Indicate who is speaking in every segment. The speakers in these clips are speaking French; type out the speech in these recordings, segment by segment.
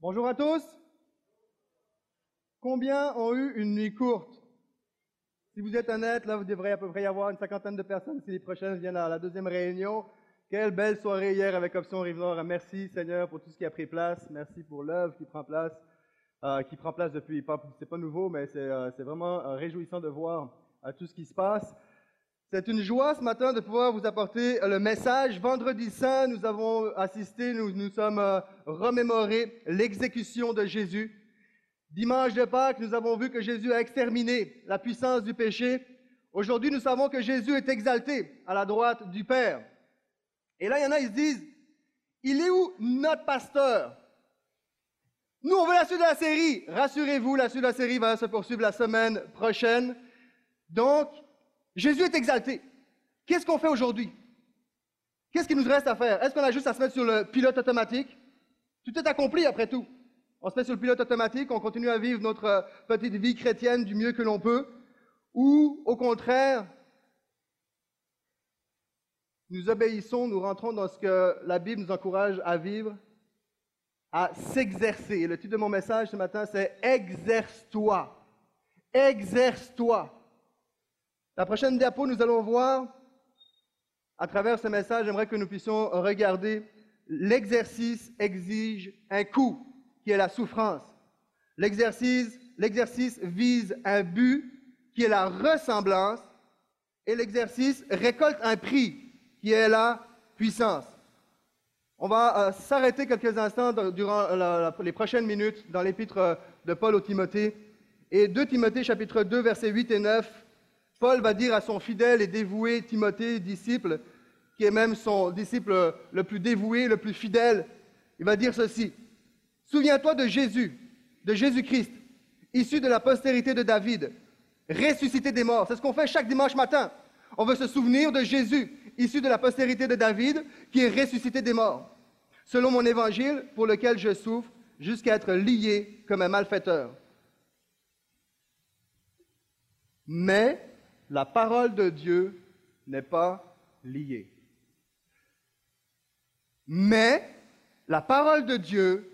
Speaker 1: Bonjour à tous. Combien ont eu une nuit courte? Si vous êtes honnête, là, vous devrez à peu près y avoir une cinquantaine de personnes si les prochaines viennent à la deuxième réunion. Quelle belle soirée hier avec Option Rive-Nord. Merci Seigneur pour tout ce qui a pris place. Merci pour l'œuvre qui prend place, euh, qui prend place depuis. C'est pas nouveau, mais c'est euh, vraiment euh, réjouissant de voir tout ce qui se passe. C'est une joie ce matin de pouvoir vous apporter le message. Vendredi saint, nous avons assisté, nous nous sommes remémorés l'exécution de Jésus. Dimanche de Pâques, nous avons vu que Jésus a exterminé la puissance du péché. Aujourd'hui, nous savons que Jésus est exalté à la droite du Père. Et là, il y en a, ils se disent, il est où notre pasteur? Nous, on veut la suite de la série. Rassurez-vous, la suite de la série va se poursuivre la semaine prochaine. Donc, Jésus est exalté. Qu'est-ce qu'on fait aujourd'hui? Qu'est-ce qu'il nous reste à faire? Est-ce qu'on a juste à se mettre sur le pilote automatique? Tout est accompli après tout. On se met sur le pilote automatique, on continue à vivre notre petite vie chrétienne du mieux que l'on peut, ou au contraire, nous obéissons, nous rentrons dans ce que la Bible nous encourage à vivre, à s'exercer. Et le titre de mon message ce matin, c'est Exerce-toi. Exerce-toi. La prochaine diapo, nous allons voir, à travers ce message, j'aimerais que nous puissions regarder l'exercice exige un coût, qui est la souffrance. L'exercice, l'exercice vise un but, qui est la ressemblance, et l'exercice récolte un prix, qui est la puissance. On va euh, s'arrêter quelques instants durant les prochaines minutes dans l'épître de Paul au Timothée. Et 2 Timothée chapitre 2 versets 8 et 9, Paul va dire à son fidèle et dévoué Timothée, disciple, qui est même son disciple le plus dévoué, le plus fidèle, il va dire ceci. Souviens-toi de Jésus, de Jésus-Christ, issu de la postérité de David, ressuscité des morts. C'est ce qu'on fait chaque dimanche matin. On veut se souvenir de Jésus, issu de la postérité de David, qui est ressuscité des morts, selon mon évangile pour lequel je souffre, jusqu'à être lié comme un malfaiteur. Mais la parole de Dieu n'est pas liée. Mais la parole de Dieu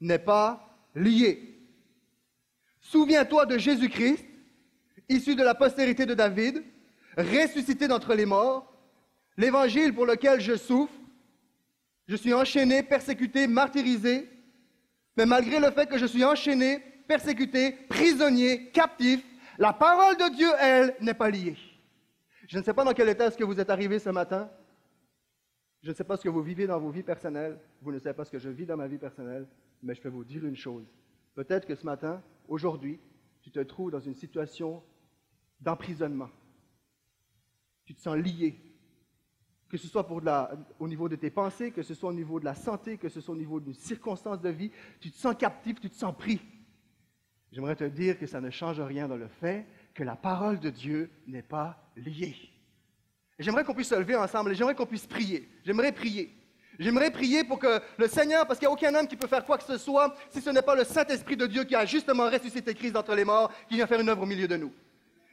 Speaker 1: n'est pas liée. Souviens-toi de Jésus-Christ, issu de la postérité de David, ressuscité d'entre les morts, l'évangile pour lequel je souffre, je suis enchaîné, persécuté, martyrisé, mais malgré le fait que je suis enchaîné, persécuté, prisonnier, captif, la parole de Dieu, elle, n'est pas liée. Je ne sais pas dans quel état est-ce que vous êtes arrivé ce matin. Je ne sais pas ce que vous vivez dans vos vies personnelles. Vous ne savez pas ce que je vis dans ma vie personnelle. Mais je peux vous dire une chose. Peut-être que ce matin, aujourd'hui, tu te trouves dans une situation d'emprisonnement. Tu te sens lié que ce soit au niveau de tes pensées, que ce soit au niveau de la santé, que ce soit au niveau de circonstances de vie, tu te sens captif, tu te sens pris. J'aimerais te dire que ça ne change rien dans le fait que la parole de Dieu n'est pas liée. J'aimerais qu'on puisse se lever ensemble et j'aimerais qu'on puisse prier. J'aimerais prier. J'aimerais prier pour que le Seigneur, parce qu'il n'y a aucun homme qui peut faire quoi que ce soit si ce n'est pas le Saint-Esprit de Dieu qui a justement ressuscité Christ d'entre les morts, qui vient faire une œuvre au milieu de nous.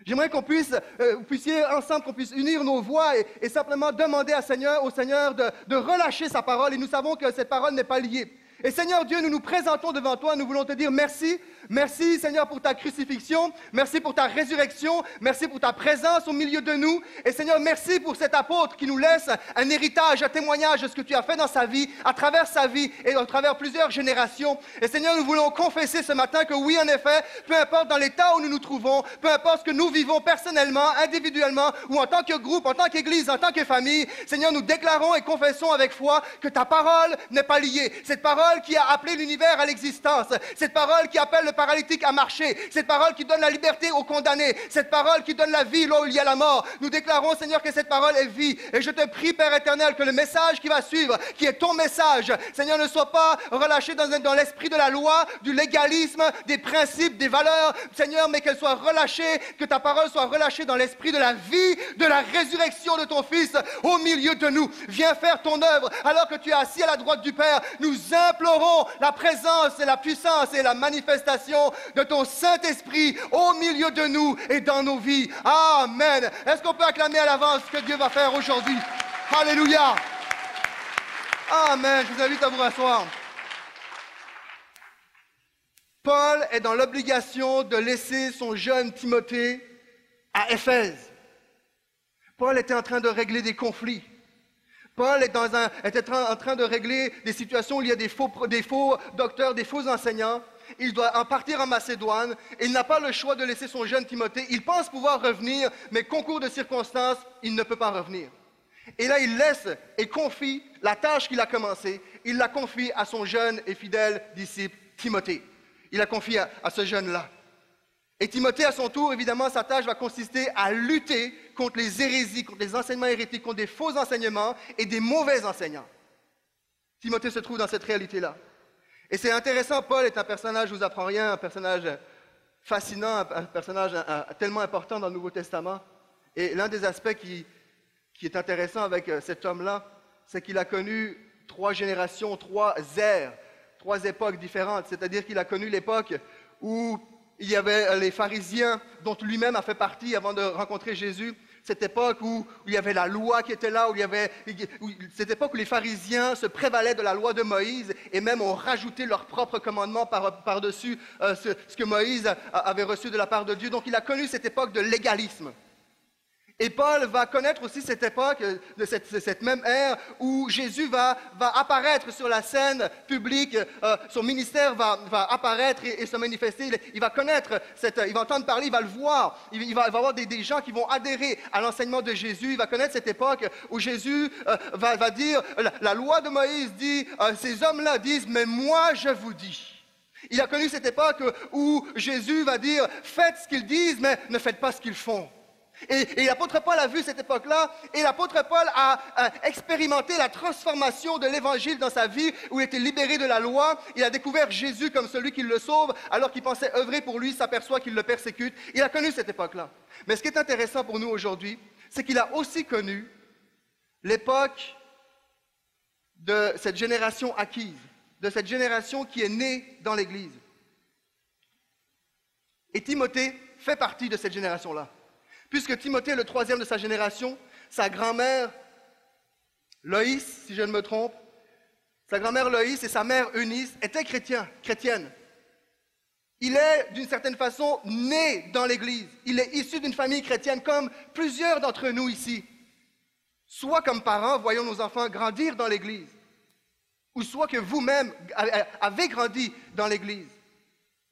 Speaker 1: J'aimerais qu'on puisse, euh, vous puissiez ensemble, qu'on puisse unir nos voix et, simplement demander à Seigneur, au Seigneur de, de relâcher sa parole. Et nous savons que cette parole n'est pas liée. Et Seigneur Dieu, nous nous présentons devant toi, nous voulons te dire merci Merci Seigneur pour ta crucifixion. Merci pour ta résurrection. Merci pour ta présence au milieu de nous. Et Seigneur, merci pour cet apôtre qui nous laisse un héritage, un témoignage de ce que tu as fait dans sa vie, à travers sa vie et à travers plusieurs générations. Et Seigneur, nous voulons confesser ce matin que oui, en effet, peu importe dans l'état où nous nous trouvons, peu importe ce que nous vivons personnellement, individuellement ou en tant que groupe, en tant qu'Église, en tant que famille, Seigneur, nous déclarons et confessons avec foi que ta parole n'est pas liée. Cette parole qui a appelé l'univers à l'existence, cette parole qui appelle le paralytique à marcher, cette parole qui donne la liberté aux condamnés, cette parole qui donne la vie là où il y a la mort. Nous déclarons, Seigneur, que cette parole est vie. Et je te prie, Père éternel, que le message qui va suivre, qui est ton message, Seigneur, ne soit pas relâché dans, l'esprit de la loi, du légalisme, des principes, des valeurs, Seigneur, mais qu'elle soit relâchée, que ta parole soit relâchée dans l'esprit de la vie, de la résurrection de ton Fils au milieu de nous. Viens faire ton œuvre alors que tu es assis à la droite du Père. Nous implorons la présence et la puissance et la manifestation de ton Saint-Esprit au milieu de nous et dans nos vies. Amen. Est-ce qu'on peut acclamer à l'avance ce que Dieu va faire aujourd'hui? Alléluia. Amen. Je vous invite à vous rasseoir. Paul est dans l'obligation de laisser son jeune Timothée à Éphèse. Paul était en train de régler des conflits. Paul était en train de régler des situations où il y a des faux, des faux docteurs, des faux enseignants. Il doit partir en Macédoine. Il n'a pas le choix de laisser son jeune Timothée. Il pense pouvoir revenir, mais concours de circonstances, il ne peut pas revenir. Et là, il laisse et confie la tâche qu'il a commencée. Il la confie à son jeune et fidèle disciple Timothée. Il la confie à, à ce jeune-là. Et Timothée, à son tour, évidemment, sa tâche va consister à lutter contre les hérésies, contre les enseignements hérétiques, contre des faux enseignements et des mauvais enseignants. Timothée se trouve dans cette réalité-là. Et c'est intéressant, Paul est un personnage, je vous apprends rien, un personnage fascinant, un personnage tellement important dans le Nouveau Testament. Et l'un des aspects qui, qui est intéressant avec euh, cet homme-là, c'est qu'il a connu trois générations, trois ères, trois époques différentes. C'est-à-dire qu'il a connu l'époque où il y avait les pharisiens dont lui-même a fait partie avant de rencontrer Jésus. Cette époque où, il y avait la loi qui était là, où il y avait, cette époque où les pharisiens se prévalaient de la loi de Moïse et même ont rajouté leurs propres commandements par-dessus euh, ce, que Moïse avait reçu de la part de Dieu. Donc il a connu cette époque de légalisme. Et Paul va connaître aussi cette époque, euh, cette, même ère, où Jésus va, apparaître sur la scène publique, euh, son ministère va, apparaître et, se manifester. Il, va connaître, cette, il va entendre parler, il va le voir. Il, va, avoir des, gens qui vont adhérer à l'enseignement de Jésus. Il va connaître cette époque où Jésus euh, va, dire, la, loi de Moïse dit, ces hommes-là disent, mais moi je vous dis. Il a connu cette époque où Jésus va dire, faites ce qu'ils disent, mais ne faites pas ce qu'ils font. Et, l'apôtre Paul a vu cette époque-là, et l'apôtre Paul a, expérimenté la transformation de l'évangile dans sa vie, où il était libéré de la loi. Il a découvert Jésus comme celui qui le sauve, alors qu'il pensait œuvrer pour lui, s'aperçoit qu'il le persécute. Il a connu cette époque-là. Mais ce qui est intéressant pour nous aujourd'hui, c'est qu'il a aussi connu l'époque de cette génération acquise, de cette génération qui est née dans l'Église. Et Timothée fait partie de cette génération-là. Puisque Timothée le troisième de sa génération, sa grand-mère, Loïs, si je ne me trompe, sa grand-mère Loïs et sa mère Eunice étaient chrétiens, chrétiennes. Il est, d'une certaine façon, né dans l'Église. Il est issu d'une famille chrétienne, comme plusieurs d'entre nous ici. Soit comme parents, voyons nos enfants grandir dans l'Église, ou soit que vous-même avez grandi dans l'Église,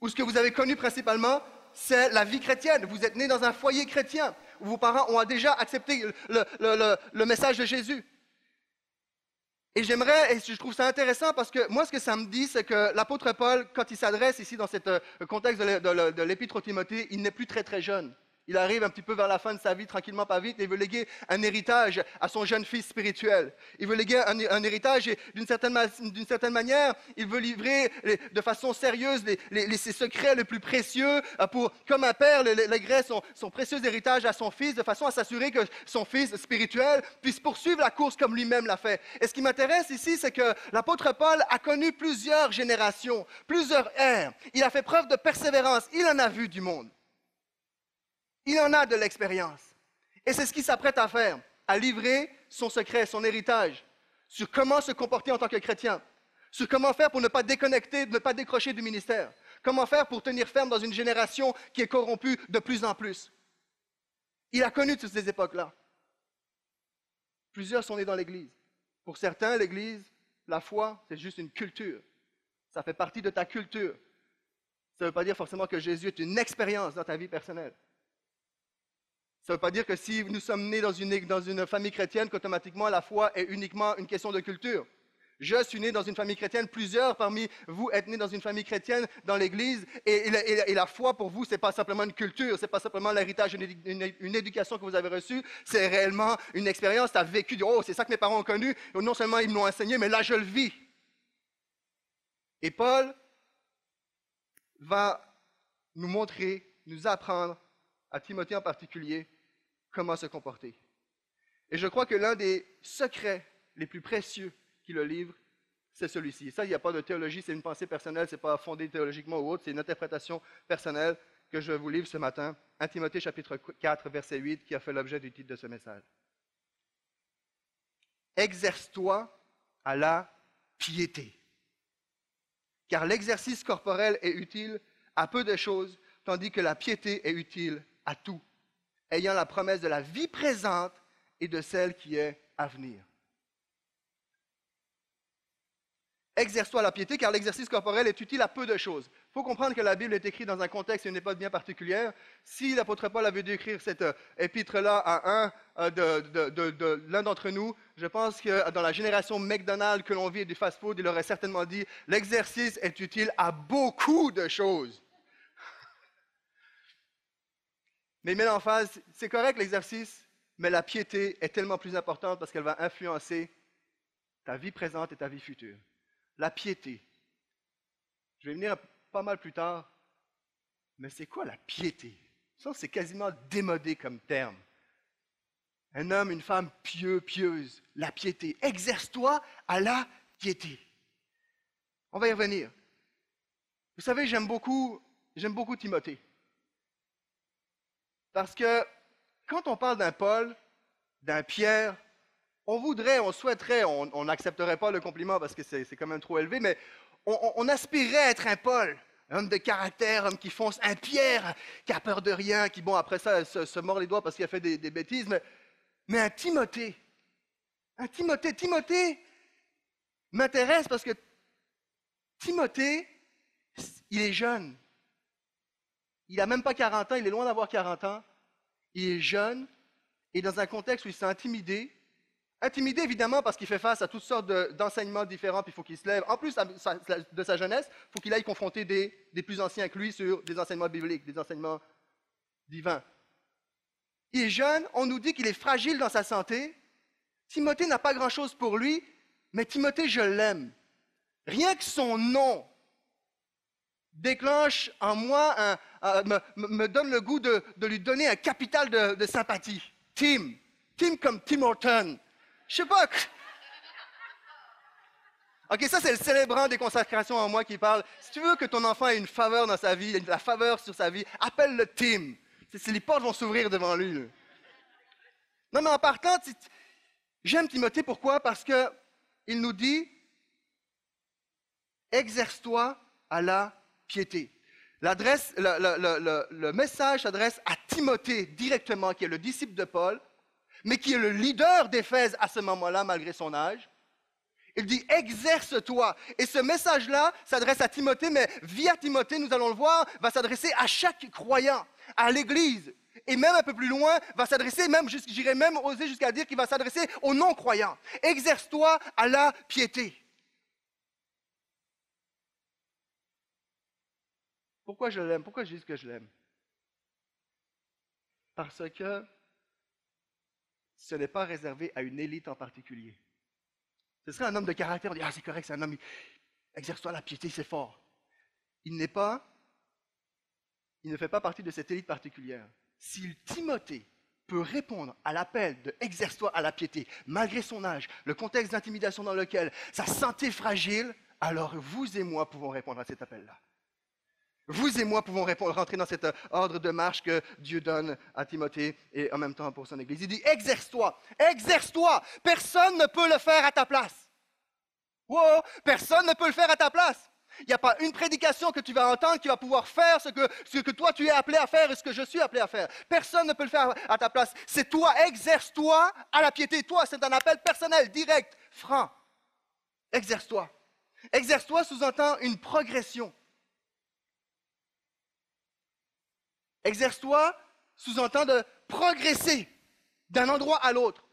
Speaker 1: ou ce que vous avez connu principalement, c'est la vie chrétienne. Vous êtes né dans un foyer chrétien où vos parents ont déjà accepté le, message de Jésus. Et j'aimerais, et je trouve ça intéressant parce que moi, ce que ça me dit, c'est que l'apôtre Paul, quand il s'adresse ici dans ce euh, contexte de l'épître au Timothée, il n'est plus très très jeune. Il arrive un petit peu vers la fin de sa vie, tranquillement, pas vite, et il veut léguer un héritage à son jeune fils spirituel. Il veut léguer un, héritage et d'une certaine, manière, il veut livrer de façon sérieuse les, ses secrets les plus précieux euh, pour, comme un père, léguer son, son précieux héritage à son fils de façon à s'assurer que son fils spirituel puisse poursuivre la course comme lui-même l'a fait. Et ce qui m'intéresse ici, c'est que l'apôtre Paul a connu plusieurs générations, plusieurs ères. Il a fait preuve de persévérance. Il en a vu du monde. Il en a de l'expérience. Et c'est ce qu'il s'apprête à faire, à livrer son secret, son héritage, sur comment se comporter en tant que chrétien, sur comment faire pour ne pas déconnecter, ne pas décrocher du ministère, comment faire pour tenir ferme dans une génération qui est corrompue de plus en plus. Il a connu toutes ces époques-là. Plusieurs sont nés dans l'Église. Pour certains, l'Église, la foi, c'est juste une culture. Ça fait partie de ta culture. Ça ne veut pas dire forcément que Jésus est une expérience dans ta vie personnelle. Ça ne veut pas dire que si nous sommes nés dans une, une famille chrétienne, qu'automatiquement la foi est uniquement une question de culture. Je suis né dans une famille chrétienne, plusieurs parmi vous êtes nés dans une famille chrétienne dans l'Église, et, la foi pour vous, ce n'est pas simplement une culture, ce n'est pas simplement l'héritage d'une éducation que vous avez reçue, c'est réellement une expérience, tu as vécu, oh, c'est ça que mes parents ont connu, non seulement ils me l'ont enseigné, mais là je le vis. Et Paul va nous montrer, nous apprendre à Timothée en particulier, comment se comporter. Et je crois que l'un des secrets les plus précieux qui le livre, c'est celui-ci. Ça, il n'y a pas de théologie, c'est une pensée personnelle, ce n'est pas fondé théologiquement ou autre, c'est une interprétation personnelle que je vous livre ce matin. 1 Timothée chapitre 4, verset 8, qui a fait l'objet du titre de ce message. Exerce-toi à la piété. car l'exercice corporel est utile à peu de choses, tandis que la piété est utile à tout, ayant la promesse de la vie présente et de celle qui est à venir. Exerce-toi la piété, car l'exercice corporel est utile à peu de choses. Il faut comprendre que la Bible est écrite dans un contexte et une époque bien particulière. Si l'apôtre Paul avait dû écrire cette euh, épître-là à un euh, de, l'un d'entre nous, je pense que dans la génération McDonald's que l'on vit du fast-food, il aurait certainement dit l'exercice est utile à beaucoup de choses. Mais il met l'emphase, c'est correct l'exercice, mais la piété est tellement plus importante parce qu'elle va influencer ta vie présente et ta vie future. La piété. Je vais venir pas mal plus tard. Mais c'est quoi la piété? Ça, c'est quasiment démodé comme terme. Un homme, une femme pieux, pieuse, la piété. Exerce-toi à la piété. On va y revenir. Vous savez, j'aime beaucoup, j'aime beaucoup Timothée. Parce que quand on parle d'un Paul, d'un Pierre, on voudrait, on souhaiterait, on n'accepterait pas le compliment parce que c'est quand même trop élevé, mais on, aspirait être un Paul, un homme de caractère, un homme qui fonce, un Pierre qui a peur de rien, qui, bon, après ça, se, mord les doigts parce qu'il a fait des, bêtises, mais, un Timothée. Un Timothée. Timothée m'intéresse parce que Timothée, il est jeune. Il n'a même pas 40 ans, il est loin d'avoir 40 ans. Il est jeune et dans un contexte où il s'est intimidé, Intimidé, évidemment, parce qu'il fait face à toutes sortes d'enseignements différents, puis il faut qu'il se lève. En plus de sa jeunesse, il faut qu'il aille confronter des, plus anciens que lui sur des enseignements bibliques, des enseignements divins. Il est jeune, on nous dit qu'il est fragile dans sa santé. Timothée n'a pas grand-chose pour lui, mais Timothée, je l'aime. Rien que son nom déclenche en moi, me, donne le goût de, lui donner un capital de, de sympathie. Tim. Tim comme Tim Horton. Je sais pas. OK, ça, c'est le célébrant des consacrations en moi qui parle. Si tu veux que ton enfant ait une faveur dans sa vie, la faveur sur sa vie, appelle le Tim. Les portes vont s'ouvrir devant lui. Non, mais en partant, j'aime Timothée. Pourquoi? Parce qu'il nous dit exerce-toi à la piété. Le message s'adresse à Timothée directement, qui est le disciple de Paul mais qui est le leader d'Éphèse à ce moment-là, malgré son âge. Il dit, exerce-toi. Et ce message-là s'adresse à Timothée, mais via Timothée, nous allons le voir, va s'adresser à chaque croyant, à l'Église. Et même un peu plus loin, va s'adresser, même, j'irais même oser jusqu'à dire qu'il va s'adresser aux non-croyants. Exerce-toi à la piété. Pourquoi je l'aime? Pourquoi je dis que je l'aime? Parce que ce n'est pas réservé à une élite en particulier. Ce serait un homme de caractère, on dit, ah c'est correct, c'est un homme, exerce-toi la piété, c'est fort. Il n'est pas, il ne fait pas partie de cette élite particulière. Si Timothée peut répondre à l'appel de exerce-toi à la piété, malgré son âge, le contexte d'intimidation dans lequel, sa santé fragile, alors vous et moi pouvons répondre à cet appel-là. Vous et moi pouvons rentrer dans cet ordre de marche que Dieu donne à Timothée et en même temps pour son Église. Il dit, exerce-toi, exerce-toi. Personne ne peut le faire à ta place. Wow, personne ne peut le faire à ta place. Il n'y a pas une prédication que tu vas entendre qui va pouvoir faire ce que, ce que toi tu es appelé à faire et ce que je suis appelé à faire. Personne ne peut le faire à ta place. C'est toi, exerce-toi à la piété. Toi, c'est un appel personnel, direct, franc. Exerce-toi. Exerce-toi sous-entend une progression. Exerce-toi sous-entend de progresser d'un endroit à l'autre.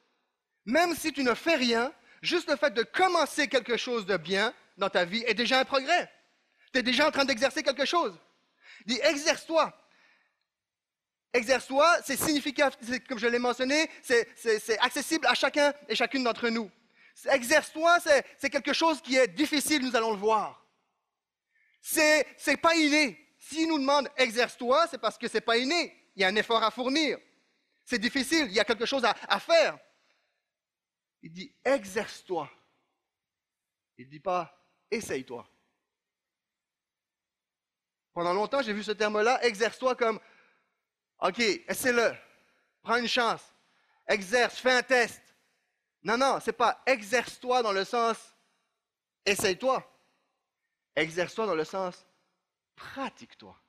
Speaker 1: Même si tu ne fais rien, juste le fait de commencer quelque chose de bien dans ta vie est déjà un progrès. Tu es déjà en train d'exercer quelque chose. Dis, exerce-toi. Exerce-toi, c'est significatif, comme je l'ai mentionné, c'est accessible à chacun et chacune d'entre nous. Exerce-toi, c'est quelque chose qui est difficile, nous allons le voir. C'est pas inné. S'il nous demande exerce-toi, c'est parce que ce n'est pas inné. Il y a un effort à fournir. C'est difficile, il y a quelque chose à, faire. Il dit exerce-toi. Il ne dit pas essaye-toi. Pendant longtemps, j'ai vu ce terme-là, exerce-toi comme OK, essaie-le. Prends une chance. Exerce, fais un test. Non, non, ce n'est pas exerce-toi dans le sens essaye-toi. Exerce-toi dans le sens pratique-toi.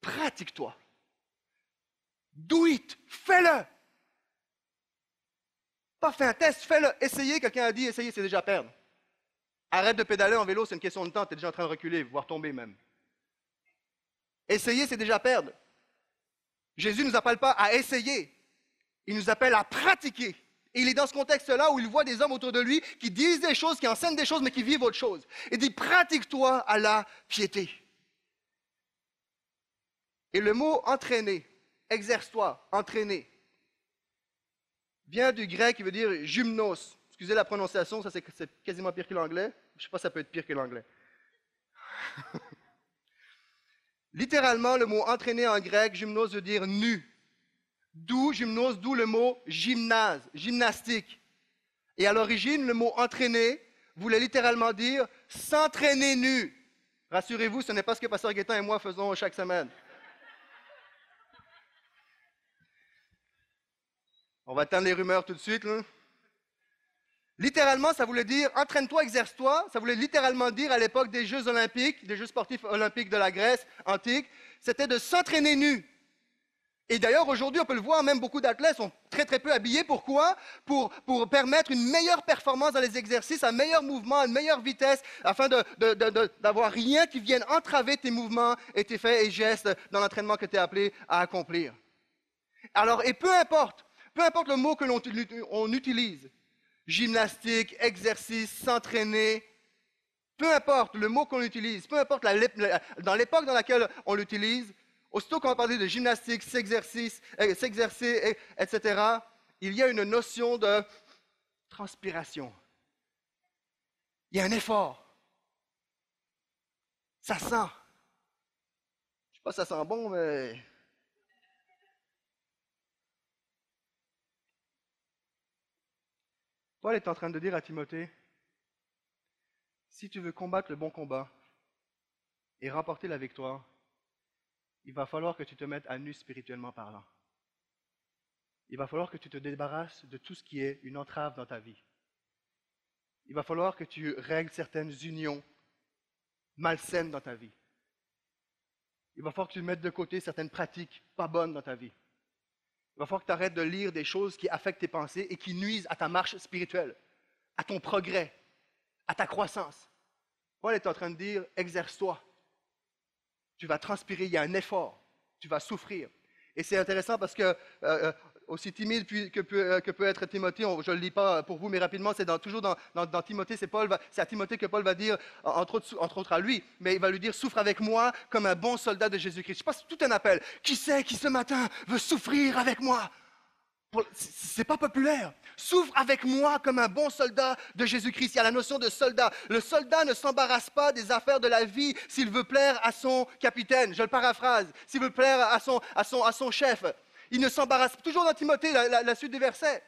Speaker 1: Pratique-toi. Do it. Fais-le. Pas fait un test, fais-le. Essayez, quelqu'un a dit, essayez, c'est déjà perdre. Arrête de pédaler en vélo, c'est une question de temps, tu es déjà en train de reculer, voire tomber même. Essayer, c'est déjà perdre. Jésus ne nous appelle pas à essayer, il nous appelle à pratiquer. Et il est dans ce contexte-là où il voit des hommes autour de lui qui disent des choses, qui enseignent des choses, mais qui vivent autre chose. Il dit, pratique-toi à la piété. Et le mot entraîner, exerce-toi, entraîner, vient du grec qui veut dire gymnos. Excusez la prononciation, ça c'est quasiment pire que l'anglais. Je ne sais pas si ça peut être pire que l'anglais. Littéralement, le mot entraîner en grec, gymnos veut dire nu. D'où gymnos, d'où le mot gymnase, gymnastique. Et à l'origine, le mot entraîner voulait littéralement dire s'entraîner nu. Rassurez-vous, ce n'est pas ce que Pasteur Guettin et moi faisons chaque semaine. On va attendre les rumeurs tout de suite. Littéralement, ça voulait dire entraîne-toi, exerce-toi. Ça voulait littéralement dire à l'époque des Jeux olympiques, des Jeux sportifs olympiques de la Grèce antique, c'était de s'entraîner nu. Et d'ailleurs, aujourd'hui, on peut le voir, même beaucoup d'athlètes sont très très peu habillés. Pourquoi? Pour, permettre une meilleure performance dans les exercices, un meilleur mouvement, une meilleure vitesse, afin d'avoir rien qui vienne entraver tes mouvements et tes faits et gestes dans l'entraînement que tu es appelé à accomplir. Alors, et peu importe, peu importe le mot que l'on utilise, gymnastique, exercice, s'entraîner, peu importe le mot qu'on utilise, peu importe dans l'époque dans laquelle on l'utilise, aussitôt qu'on va parler de gymnastique, euh, s'exercer, etc., il y a une notion de transpiration. Il y a un effort. Ça sent. Je ne sais pas si ça sent bon, mais Paul est en train de dire à Timothée, si tu veux combattre le bon combat et remporter la victoire, il va falloir que tu te mettes à nu spirituellement parlant. Il va falloir que tu te débarrasses de tout ce qui est une entrave dans ta vie. Il va falloir que tu règles certaines unions malsaines dans ta vie. Il va falloir que tu mettes de côté certaines pratiques pas bonnes dans ta vie. Il va falloir que tu arrêtes de lire des choses qui affectent tes pensées et qui nuisent à ta marche spirituelle, à ton progrès, à ta croissance. Paul est en train de dire, exerce-toi. Tu vas transpirer, il y a un effort, tu vas souffrir. Et c'est intéressant parce que euh, euh, aussi timide que peut, euh, que peut être Timothée, je ne le lis pas pour vous, mais rapidement, c'est toujours dans, dans, Timothée, c'est, Paul, c'est à Timothée que Paul va dire, entre autres, entre autres à lui, mais il va lui dire, souffre avec moi comme un bon soldat de Jésus-Christ. Je passe tout un appel. Qui sait qui ce matin veut souffrir avec moi? C'est pas populaire. Souffre avec moi comme un bon soldat de Jésus-Christ. Il y a la notion de soldat. Le soldat ne s'embarrasse pas des affaires de la vie s'il veut plaire à son capitaine. Je le paraphrase. S'il veut plaire à son, à son, à son chef. Il ne s'embarrasse toujours dans Timothée, la, suite du verset.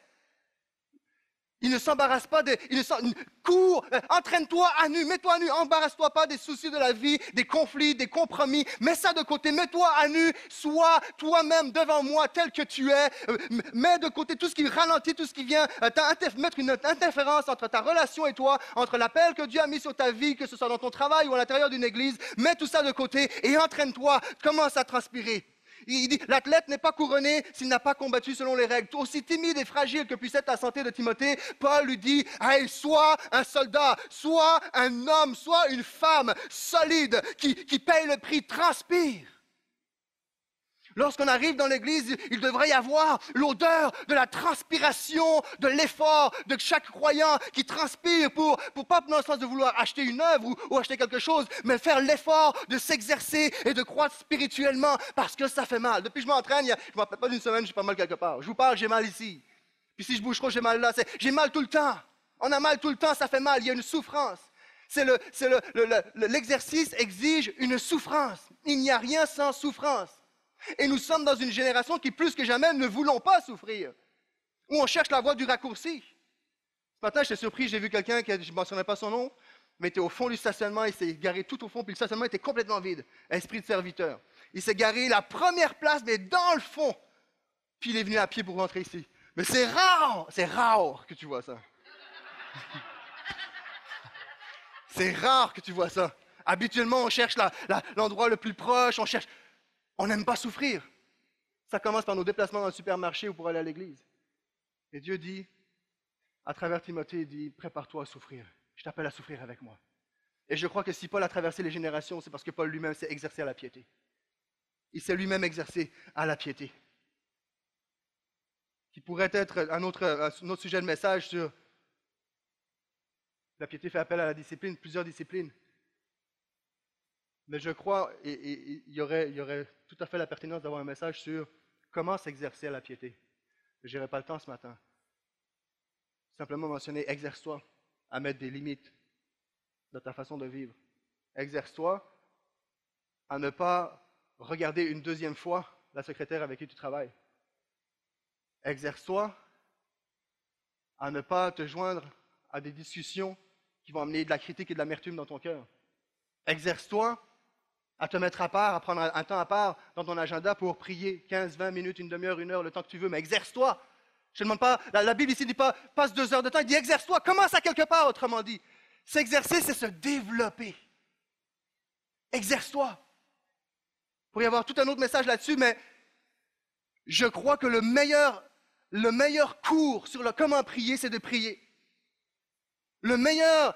Speaker 1: Il ne s'embarrasse pas de. Il ne cours, euh, entraîne-toi à nu, mets-toi à nu, embarrasse-toi pas des soucis de la vie, des conflits, des compromis. Mets ça de côté, mets-toi à nu, sois toi-même devant moi tel que tu es. Euh, mets de côté tout ce qui ralentit, tout ce qui vient euh, mettre une interférence entre ta relation et toi, entre l'appel que Dieu a mis sur ta vie, que ce soit dans ton travail ou à l'intérieur d'une église. Mets tout ça de côté et entraîne-toi. Commence à transpirer. Il dit, l'athlète n'est pas couronné s'il n'a pas combattu selon les règles. Aussi timide et fragile que puisse être la santé de Timothée, Paul lui dit, hey, sois un soldat, sois un homme, sois une femme solide qui, qui paye le prix, transpire. Lorsqu'on arrive dans l'église, il devrait y avoir l'odeur de la transpiration, de l'effort de chaque croyant qui transpire pour, pour pas dans le sens de vouloir acheter une œuvre ou, acheter quelque chose, mais faire l'effort de s'exercer et de croître spirituellement parce que ça fait mal. Depuis que je m'entraîne, je ne m'appelle pas d'une semaine, j'ai pas mal quelque part. Je vous parle, j'ai mal ici. Puis si je bouge trop, j'ai mal là. J'ai mal tout le temps. On a mal tout le temps, ça fait mal. Il y a une souffrance. C'est le, l'exercice exige une souffrance. Il n'y a rien sans souffrance. Et nous sommes dans une génération qui, plus que jamais, ne voulons pas souffrir, où on cherche la voie du raccourci. Ce matin, j'étais surpris, j'ai vu quelqu'un, je ne mentionnais pas son nom, mais était au fond du stationnement, il s'est garé tout au fond, puis le stationnement était complètement vide, esprit de serviteur. Il s'est garé la première place, mais dans le fond, puis il est venu à pied pour rentrer ici. Mais c'est rare, c'est rare que tu vois ça. C'est rare que tu vois ça. Habituellement, on cherche l'endroit le plus proche, on cherche. On n'aime pas souffrir. Ça commence par nos déplacements dans le supermarché ou pour aller à l'église. Et Dieu dit, à travers Timothée, il dit, prépare-toi à souffrir. Je t'appelle à souffrir avec moi. Et je crois que si Paul a traversé les générations, c'est parce que Paul lui-même s'est exercé à la piété. Il s'est lui-même exercé à la piété. Qui pourrait être un autre, un autre sujet de message sur la piété fait appel à la discipline, plusieurs disciplines. Mais je crois, et, y aurait, y aurait tout à fait la pertinence d'avoir un message sur comment s'exercer à la piété. Je n'aurai pas le temps ce matin. Simplement mentionner, exerce-toi à mettre des limites dans ta façon de vivre. Exerce-toi à ne pas regarder une deuxième fois la secrétaire avec qui tu travailles. Exerce-toi à ne pas te joindre à des discussions qui vont amener de la critique et de l'amertume dans ton cœur. Exerce-toi à te mettre à part, à prendre un temps à part dans ton agenda pour prier 15, 20 minutes, une demi-heure, une heure, le temps que tu veux, mais exerce-toi. Je ne demande pas, la, Bible ici ne dit pas passe deux heures de temps, il dit exerce-toi, commence à quelque part, autrement dit. S'exercer, c'est se développer. Exerce-toi. Il pourrait y avoir tout un autre message là-dessus, mais je crois que le meilleur, le meilleur cours sur le comment prier, c'est de prier. Le meilleur,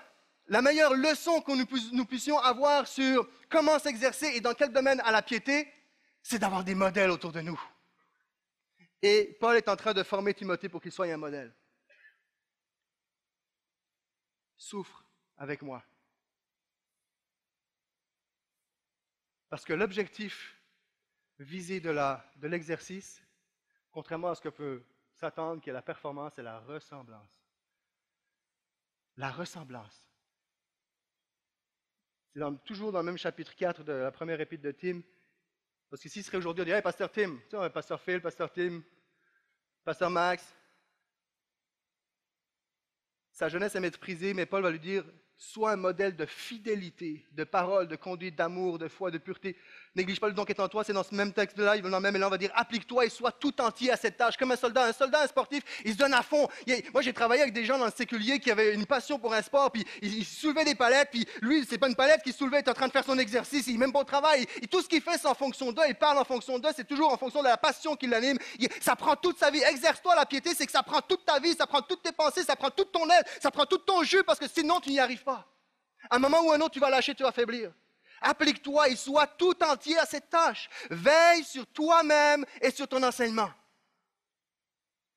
Speaker 1: la meilleure leçon que nous, puissions avoir sur comment s'exercer et dans quel domaine à la piété, c'est d'avoir des modèles autour de nous. Et Paul est en train de former Timothée pour qu'il soit un modèle. Souffre avec moi. Parce que l'objectif visé de l'exercice, contrairement à ce que peut s'attendre, qui est la performance, c'est la ressemblance. La ressemblance. C'est toujours dans le même chapitre 4 de la première épître de Tim, parce que s'il serait aujourd'hui, on dirait, hey, Pasteur Tim, tu sais, Pasteur Phil, Pasteur Tim, Pasteur Max. Sa jeunesse est méprisée, mais Paul va lui dire, sois un modèle de fidélité, de parole, de conduite, d'amour, de foi, de pureté. Néglige pas le don qui est en toi, c'est dans ce même texte-là, dans le même élan, on va dire applique-toi et sois tout entier à cette tâche, comme un soldat. Un soldat, un sportif, il se donne à fond. moi, j'ai travaillé avec des gens dans le séculier qui avaient une passion pour un sport, puis il, soulevait des palettes, puis lui, c'est pas une palette qu'il soulevait, il est en train de faire son exercice, il même pas au travail. Et tout ce qu'il fait, c'est en fonction d'eux, il parle en fonction d'eux, c'est toujours en fonction de la passion qui l'anime. Ça prend toute sa vie. Exerce-toi la piété, c'est que ça prend toute ta vie, ça prend toutes tes pensées, ça prend toute ton aide, ça prend tout ton jus, parce que sinon, tu n'y arrives pas. À un moment ou un autre, tu vas lâcher, tu vas faiblir. Applique-toi et sois tout entier à cette tâche. Veille sur toi-même et sur ton enseignement.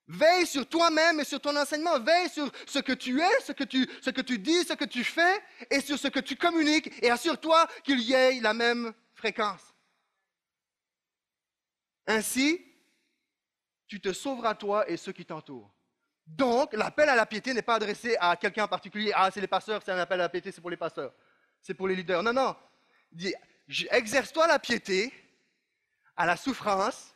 Speaker 1: Veille sur toi-même et sur ton enseignement. Veille sur ce que tu es, ce que tu, ce que tu dis, ce que tu fais et sur ce que tu communiques et assure-toi qu'il y ait la même fréquence. Ainsi, tu te sauveras toi et ceux qui t'entourent. Donc, l'appel à la piété n'est pas adressé à quelqu'un en particulier. Ah, c'est les pasteurs, c'est un appel à la piété, c'est pour les pasteurs. C'est pour les leaders. Non, non. Exerce-toi la piété à la souffrance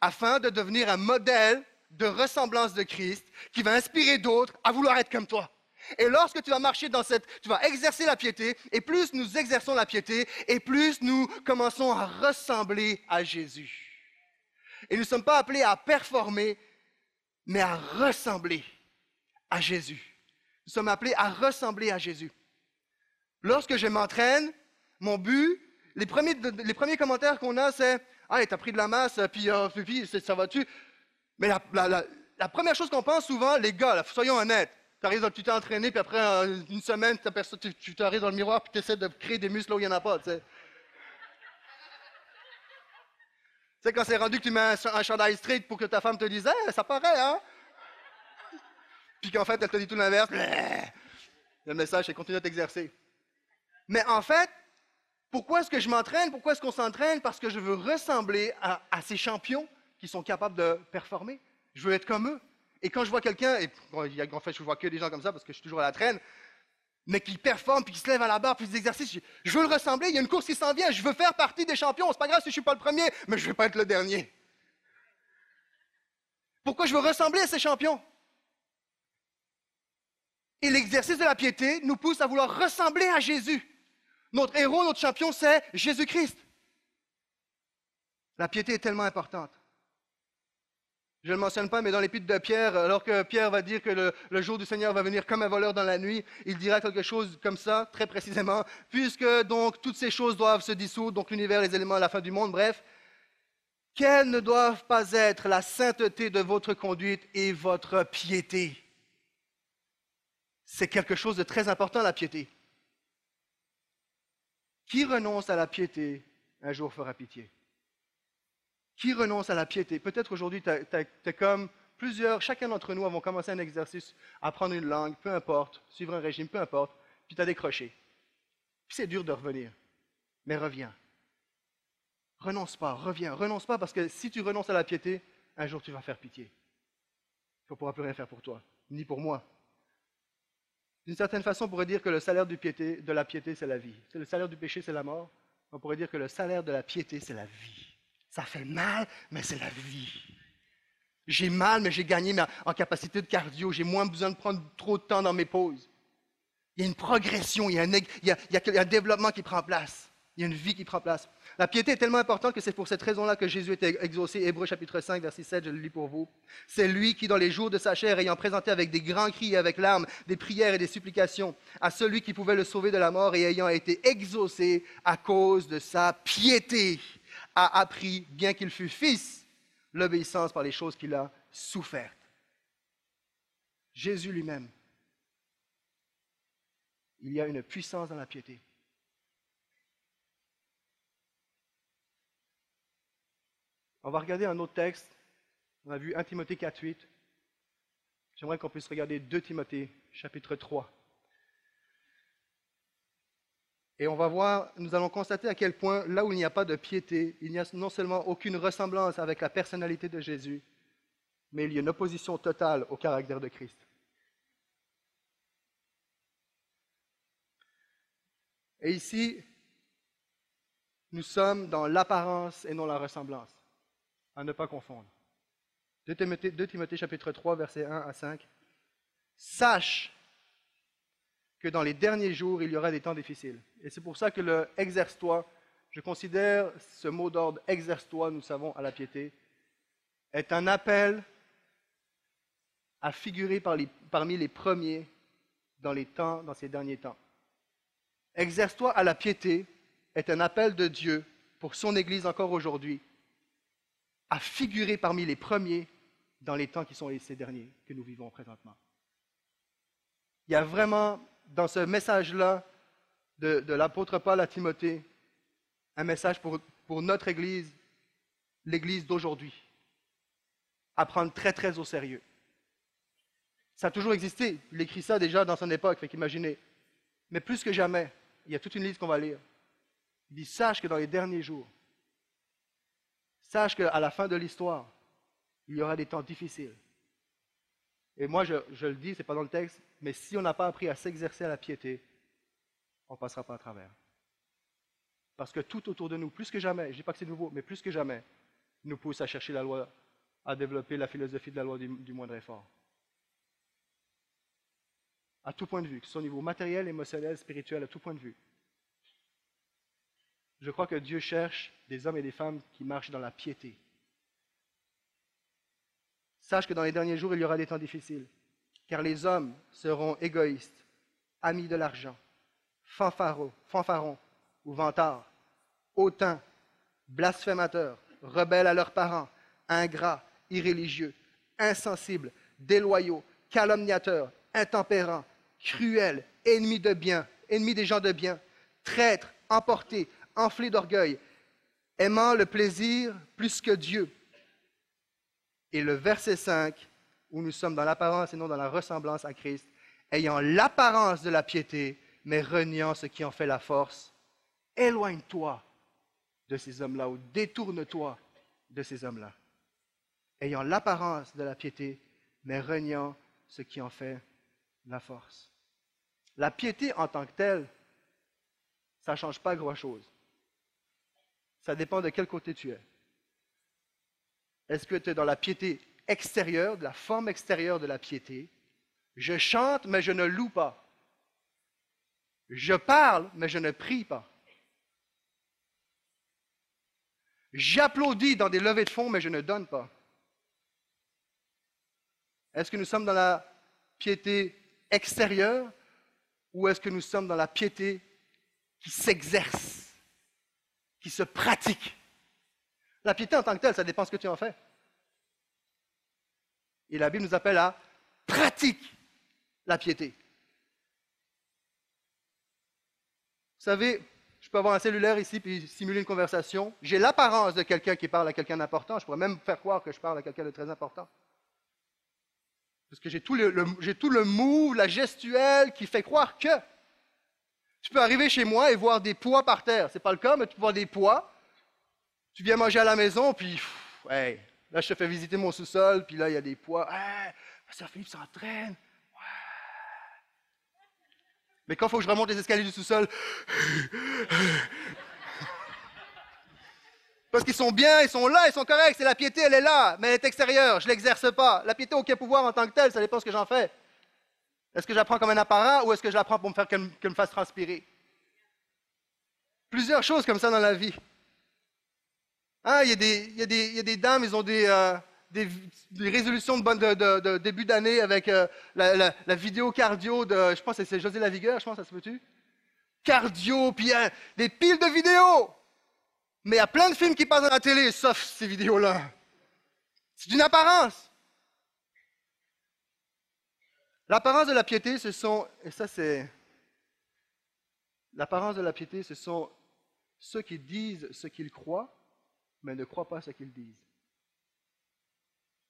Speaker 1: afin de devenir un modèle de ressemblance de Christ qui va inspirer d'autres à vouloir être comme toi. Et lorsque tu vas marcher dans cette, tu vas exercer la piété, et plus nous exerçons la piété, et plus nous commençons à ressembler à Jésus. Et nous ne sommes pas appelés à performer, mais à ressembler à Jésus. Nous sommes appelés à ressembler à Jésus. Lorsque je m'entraîne, mon but, les premiers, commentaires qu'on a, c'est Ah, t'as pris de la masse, puis, euh, ça va-tu Mais la, première chose qu'on pense souvent, les gars, soyons honnêtes, tu t'es entraîné, puis après euh, une semaine, tu, tu t'arrives dans le miroir, puis tu essaies de créer des muscles là où il n'y en a pas. Tu sais. Tu sais, quand c'est rendu que tu mets un, chandail street pour que ta femme te dise, ça paraît, hein? Puis qu'en fait, elle te dit tout l'inverse. Le message, c'est continue à t'exercer. Mais en fait, pourquoi est-ce que je m'entraîne? Pourquoi est-ce qu'on s'entraîne? Parce que je veux ressembler à, ces champions qui sont capables de performer. Je veux être comme eux. Et quand je vois quelqu'un, et en fait, je vois que des gens comme ça parce que je suis toujours à la traîne, mais qui performe, puis qui se lève à la barre, puis des exercices. Je veux le ressembler, il y a une course qui s'en vient, je veux faire partie des champions. C'est pas grave si je suis pas le premier, mais je vais pas être le dernier. Pourquoi je veux ressembler à ces champions? Et l'exercice de la piété nous pousse à vouloir ressembler à Jésus. Notre héros, notre champion, c'est Jésus-Christ. La piété est tellement importante. Je ne le mentionne pas, mais dans l'épître de Pierre, alors que Pierre va dire que le, le, jour du Seigneur va venir comme un voleur dans la nuit, il dira quelque chose comme ça, très précisément, puisque donc toutes ces choses doivent se dissoudre, donc l'univers, les éléments la fin du monde, bref, quelles ne doivent pas être la sainteté de votre conduite et votre piété? C'est quelque chose de très important, la piété. Qui renonce à la piété, un jour fera pitié. Qui renonce à la piété? Peut-être aujourd'hui, tu es comme plusieurs, chacun d'entre nous avons commencé un exercice, apprendre une langue, peu importe, suivre un régime, peu importe, puis tu as décroché. Puis c'est dur de revenir. Mais reviens. Renonce pas, reviens. Renonce pas parce que si tu renonces à la piété, un jour tu vas faire pitié. Tu ne pourras plus rien faire pour toi, ni pour moi. D'une certaine façon, on pourrait dire que le salaire de la piété, c'est la vie. Le salaire du péché, c'est la mort. On pourrait dire que le salaire de la piété, c'est la vie. Ça fait mal, mais c'est la vie. J'ai mal, mais j'ai gagné en capacité de cardio. J'ai moins besoin de prendre trop de temps dans mes pauses. Il y a une progression, il y a un développement qui prend place. Il y a une vie qui prend place. La piété est tellement importante que c'est pour cette raison-là que Jésus était exaucé. Hébreu chapitre 5, verset 7, je le lis pour vous. C'est lui qui, dans les jours de sa chair, ayant présenté avec des grands cris et avec larmes, des prières et des supplications à celui qui pouvait le sauver de la mort et ayant été exaucé à cause de sa piété, a appris, bien qu'il fût fils, l'obéissance par les choses qu'il a souffertes. Jésus lui-même, il y a une puissance dans la piété. On va regarder un autre texte. On a vu 1 Timothée 4, 8. J'aimerais qu'on puisse regarder 2 Timothée, chapitre 3. Et on va voir, nous allons constater à quel point, là où il n'y a pas de piété, il n'y a non seulement aucune ressemblance avec la personnalité de Jésus, mais il y a une opposition totale au caractère de Christ. Et ici, nous sommes dans l'apparence et non la ressemblance, à ne pas confondre. 2 Timothée, 2 Timothée chapitre 3, versets 1 à 5. Sache que dans les derniers jours, il y aura des temps difficiles. Et c'est pour ça que le exerce-toi, je considère ce mot d'ordre exerce-toi, nous savons, à la piété, est un appel à figurer parmi les premiers dans les temps, dans ces derniers temps. Exerce-toi à la piété est un appel de Dieu pour son Église encore aujourd'hui à figurer parmi les premiers dans les temps qui sont ces derniers que nous vivons présentement. Il y a vraiment dans ce message-là de, l'apôtre Paul à Timothée un message pour, pour notre Église, l'Église d'aujourd'hui, à prendre très très au sérieux. Ça a toujours existé. Il écrit ça déjà dans son époque, fait qu'imaginez. Mais plus que jamais, il y a toute une liste qu'on va lire. Il dit Sache que dans les derniers jours, sache qu'à la fin de l'histoire, il y aura des temps difficiles. Et moi, je, le dis, ce n'est pas dans le texte, mais si on n'a pas appris à s'exercer à la piété, on ne passera pas à travers. Parce que tout autour de nous, plus que jamais, je ne dis pas que c'est nouveau, mais plus que jamais, nous pousse à chercher la loi, à développer la philosophie de la loi du, du moindre effort. À tout point de vue, que ce soit au niveau matériel, émotionnel, spirituel, à tout point de vue. Je crois que Dieu cherche des hommes et des femmes qui marchent dans la piété, Sache que dans les derniers jours, il y aura des temps difficiles, car les hommes seront égoïstes, amis de l'argent, fanfarons, fanfarons ou vantards, hautains, blasphémateurs, rebelles à leurs parents, ingrats, irréligieux, insensibles, déloyaux, calomniateurs, intempérants, cruels, ennemis de bien, ennemis des gens de bien, traîtres, emportés, enflés d'orgueil, aimant le plaisir plus que Dieu, et le verset 5, où nous sommes dans l'apparence et non dans la ressemblance à Christ, ayant l'apparence de la piété, mais reniant ce qui en fait la force, éloigne-toi de ces hommes-là ou détourne-toi de ces hommes-là. Ayant l'apparence de la piété, mais reniant ce qui en fait la force. La piété en tant que telle, ça ne change pas grand-chose. Ça dépend de quel côté tu es. Est-ce que tu es dans la piété extérieure, de la forme extérieure de la piété? Je chante, mais je ne loue pas. Je parle, mais je ne prie pas. J'applaudis dans des levées de fonds, mais je ne donne pas. Est-ce que nous sommes dans la piété extérieure ou est-ce que nous sommes dans la piété qui s'exerce, qui se pratique La piété en tant que telle, ça dépend de ce que tu en fais. Et la Bible nous appelle à pratique la piété. Vous savez, je peux avoir un cellulaire ici puis simuler une conversation. J'ai l'apparence de quelqu'un qui parle à quelqu'un d'important. Je pourrais même faire croire que je parle à quelqu'un de très important. Parce que j'ai tout le, j'ai tout le move, la gestuelle qui fait croire que. Tu peux arriver chez moi et voir des poids par terre. Ce n'est pas le cas, mais tu peux voir des poids. Tu viens manger à la maison, puis là, je te fais visiter mon sous-sol, puis là, il y a des poids. Hey, Philippe s'entraîne. Mais quand il faut que je remonte les escaliers du sous-sol, parce qu'ils sont bien, ils sont là, ils sont corrects, c'est la piété, elle est là, mais elle est extérieure, je ne l'exerce pas. La piété aucun pouvoir en tant que telle, ça dépend ce que j'en fais. Est-ce que j'apprends comme un apparat ou est-ce que je l'apprends pour me faire qu'elle me fasse transpirer? Plusieurs choses comme ça dans la vie. Hein, il, y a des, y, des, dames, ils ont des, euh, résolutions de, début d'année avec euh, la, vidéo cardio de, je pense que c'est José Lavigueur, je pense, ça se peut-tu? Cardio, puis hein, des piles de vidéos. Mais il y a plein de films qui passent dans la télé, sauf ces vidéos-là. C'est une apparence. L'apparence de la piété, ce sont, ça c'est, l'apparence de la piété, ce sont ceux qui disent ce qu'ils croient, mais ne croient pas ce qu'ils disent.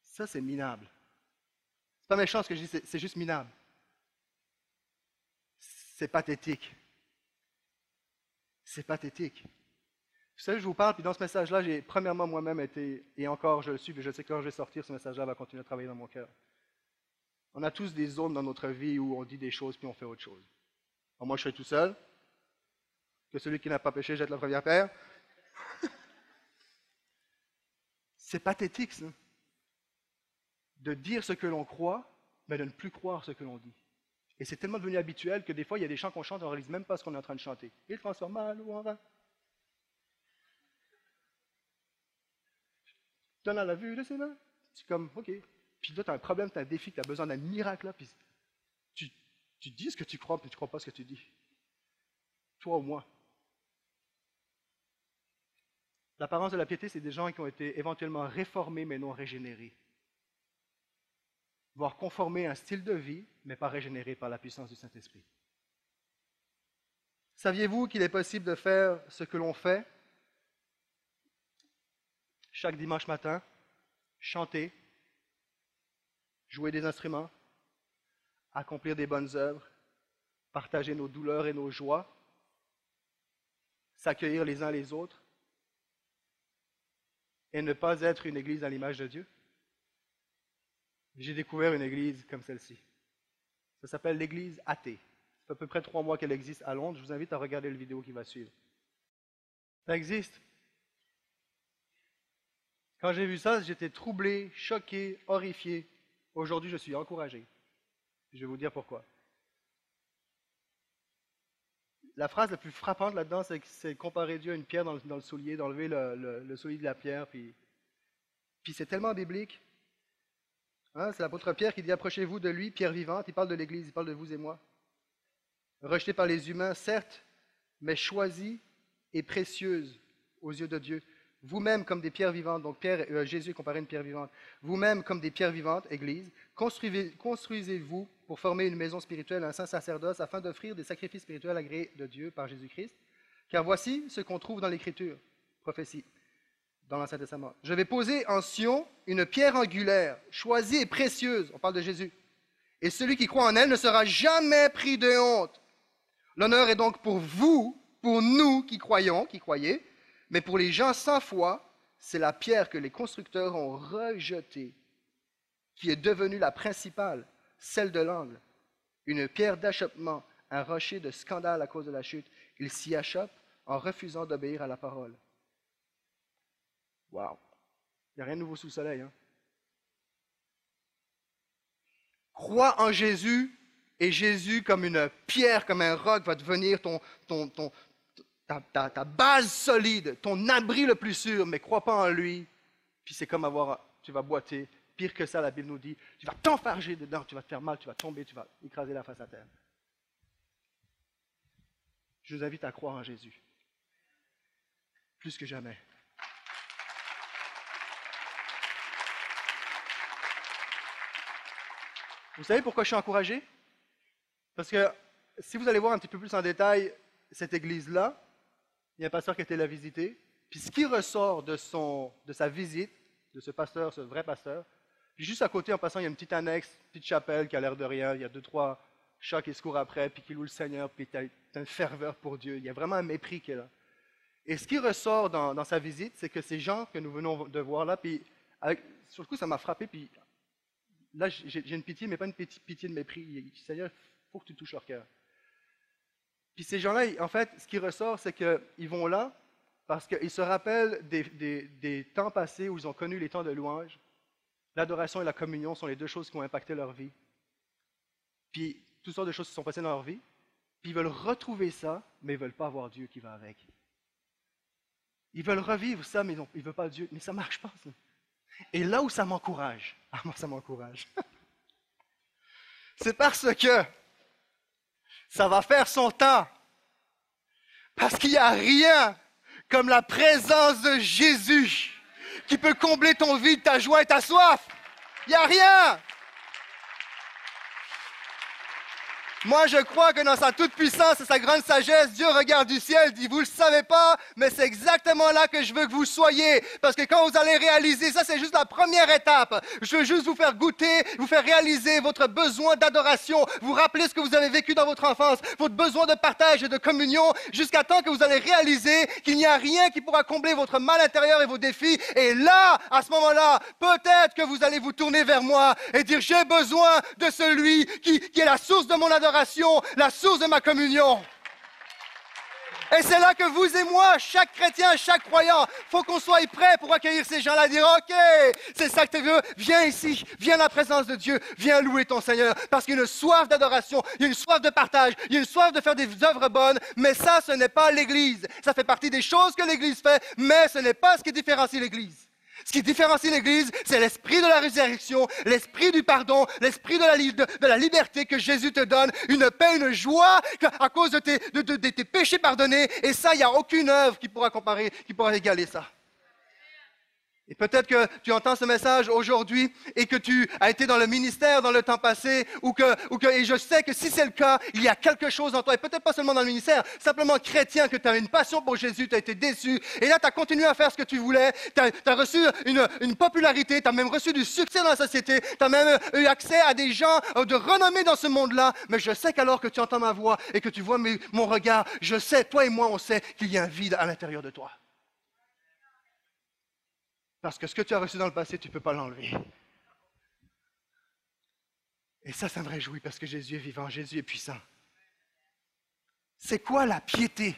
Speaker 1: Ça, c'est minable. C'est pas méchant ce que je dis, c'est juste minable. C'est pathétique. C'est pathétique. Vous savez, je vous parle, puis dans ce message-là, j'ai premièrement moi-même été, et encore je le suis, puis je sais que quand je vais sortir, ce message-là va continuer à travailler dans mon cœur. On a tous des zones dans notre vie où on dit des choses, puis on fait autre chose. moi, je serai tout seul. Que celui qui n'a pas péché jette la première paire. C'est pathétique, ça de dire ce que l'on croit, mais de ne plus croire ce que l'on dit. Et c'est tellement devenu habituel que des fois, il y a des chants qu'on chante on ne réalise même pas ce qu'on est en train de chanter. Il transforme mal ou en vin. Donne à la vue de ses. C'est comme, OK. Puis toi, tu as un problème, tu as un défi, tu as besoin d'un miracle. Là, puis tu, dis ce que tu crois, puis tu ne crois pas ce que tu dis. Toi ou moi. L'apparence de la piété, c'est des gens qui ont été éventuellement réformés, mais non régénérés voire conformer un style de vie, mais pas régénéré par la puissance du Saint-Esprit. Saviez-vous qu'il est possible de faire ce que l'on fait chaque dimanche matin, chanter, jouer des instruments, accomplir des bonnes œuvres, partager nos douleurs et nos joies, s'accueillir les uns les autres et ne pas être une église à l'image de Dieu? j'ai découvert une église comme celle-ci. Ça s'appelle l'église athée. Ça fait à peu près trois mois qu'elle existe à Londres. Je vous invite à regarder la vidéo qui va suivre. Ça existe. Quand j'ai vu ça, j'étais troublé, choqué, horrifié. Aujourd'hui, je suis encouragé. Je vais vous dire pourquoi. La phrase la plus frappante là-dedans, c'est comparer Dieu à une pierre dans le, soulier, d'enlever le, le, soulier de la pierre. Puis, puis c'est tellement biblique. Hein, c'est l'apôtre Pierre qui dit Approchez-vous de lui, pierre vivante. Il parle de l'Église, il parle de vous et moi. Rejeté par les humains, certes, mais choisie et précieuse aux yeux de Dieu. Vous-même comme des pierres vivantes, donc Pierre, euh, Jésus comparé à une pierre vivante. Vous-même comme des pierres vivantes, Église, construisez-vous pour former une maison spirituelle, un saint sacerdoce, afin d'offrir des sacrifices spirituels agréés de Dieu par Jésus-Christ. Car voici ce qu'on trouve dans l'Écriture, prophétie dans l'Ancien Testament. Je vais poser en Sion une pierre angulaire, choisie et précieuse. On parle de Jésus. Et celui qui croit en elle ne sera jamais pris de honte. L'honneur est donc pour vous, pour nous qui croyons, qui croyez, mais pour les gens sans foi, c'est la pierre que les constructeurs ont rejetée, qui est devenue la principale, celle de l'angle. Une pierre d'achoppement, un rocher de scandale à cause de la chute. Il s'y achoppe en refusant d'obéir à la parole. Wow! Il n'y a rien de nouveau sous le soleil. Hein? Crois en Jésus et Jésus, comme une pierre, comme un roc, va devenir ton, ta, base solide, ton abri le plus sûr, mais crois pas en lui, puis c'est comme avoir, tu vas boiter, pire que ça, la Bible nous dit, tu vas t'enfarger dedans, tu vas te faire mal, tu vas tomber, tu vas écraser la face à terre. Je vous invite à croire en Jésus. Plus que jamais. Vous savez pourquoi je suis encouragé? Parce que si vous allez voir un petit peu plus en détail cette église-là, il y a un pasteur qui été la visiter, puis ce qui ressort de, son, de sa visite, de ce pasteur, ce vrai pasteur, puis juste à côté, en passant, il y a une petite annexe, une petite chapelle qui a l'air de rien, il y a deux, trois chats qui se courent après, puis qui louent le Seigneur, puis tu une ferveur pour Dieu. Il y a vraiment un mépris qui est là. Et ce qui ressort dans, sa visite, c'est que ces gens que nous venons de voir là, puis sur le coup, ça m'a frappé, puis là, j'ai une pitié, mais pas une pitié de mépris. Seigneur, il faut que tu touches leur cœur. Puis ces gens-là, en fait, ce qui ressort, c'est qu'ils vont là parce qu'ils se rappellent des, des, temps passés où ils ont connu les temps de louange. L'adoration et la communion sont les deux choses qui ont impacté leur vie. Puis toutes sortes de choses qui sont passées dans leur vie. Puis ils veulent retrouver ça, mais ils veulent pas avoir Dieu qui va avec. Ils veulent revivre ça, mais ils ne veulent pas Dieu. Mais ça marche pas. Ça. Et là où ça m'encourage, ah moi ça m'encourage, c'est parce que ça va faire son temps. Parce qu'il n'y a rien comme la présence de Jésus qui peut combler ton vide, ta joie et ta soif. Il n'y a rien. Moi, je crois que dans sa toute-puissance et sa grande sagesse, Dieu regarde du ciel, dit, vous ne le savez pas, mais c'est exactement là que je veux que vous soyez. Parce que quand vous allez réaliser, ça c'est juste la première étape. Je veux juste vous faire goûter, vous faire réaliser votre besoin d'adoration, vous rappeler ce que vous avez vécu dans votre enfance, votre besoin de partage et de communion, jusqu'à temps que vous allez réaliser qu'il n'y a rien qui pourra combler votre mal intérieur et vos défis. Et là, à ce moment-là, peut-être que vous allez vous tourner vers moi et dire, j'ai besoin de celui qui, qui est la source de mon adoration la source de ma communion. Et c'est là que vous et moi, chaque chrétien, chaque croyant, faut qu'on soit prêt pour accueillir ces gens-là, dire OK, c'est ça que tu veux, viens ici, viens à la présence de Dieu, viens louer ton Seigneur, parce qu'il y a une soif d'adoration, il y a une soif de partage, il y a une soif de faire des œuvres bonnes, mais ça, ce n'est pas l'Église. Ça fait partie des choses que l'Église fait, mais ce n'est pas ce qui différencie l'Église. Ce qui différencie l'Église, c'est l'esprit de la résurrection, l'esprit du pardon, l'esprit de la, liberté que Jésus te donne, une paix, une joie à cause de tes péchés pardonnés. Et ça, il n'y a aucune œuvre qui pourra comparer, qui pourra égaler ça. Et peut-être que tu entends ce message aujourd'hui et que tu as été dans le ministère dans le temps passé, ou que, ou que et je sais que si c'est le cas, il y a quelque chose en toi, et peut-être pas seulement dans le ministère, simplement chrétien, que tu as une passion pour Jésus, tu as été déçu, et là tu as continué à faire ce que tu voulais, tu as, reçu une, une popularité, tu as même reçu du succès dans la société, tu as même eu accès à des gens euh, de renommée dans ce monde-là, mais je sais qu'alors que tu entends ma voix et que tu vois mon regard, je sais, toi et moi, on sait qu'il y a un vide à l'intérieur de toi. Parce que ce que tu as reçu dans le passé, tu ne peux pas l'enlever. Et ça, ça me réjouit parce que Jésus est vivant, Jésus est puissant. C'est quoi la piété?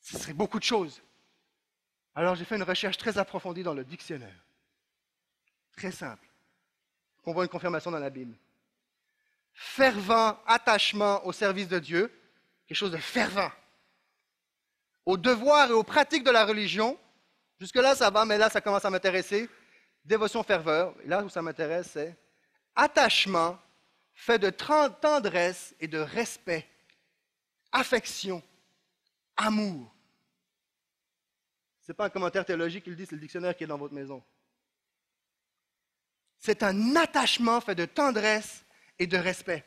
Speaker 1: Ce serait beaucoup de choses. Alors j'ai fait une recherche très approfondie dans le dictionnaire. Très simple. On voit une confirmation dans la Bible. Fervent attachement au service de Dieu, quelque chose de fervent. Au devoir et aux pratiques de la religion, Jusque-là, ça va, mais là, ça commence à m'intéresser. Dévotion, ferveur. là où ça m'intéresse, c'est attachement fait de tendresse et de respect, affection, amour. Ce n'est pas un commentaire théologique qui le dit, c'est le dictionnaire qui est dans votre maison. C'est un attachement fait de tendresse et de respect.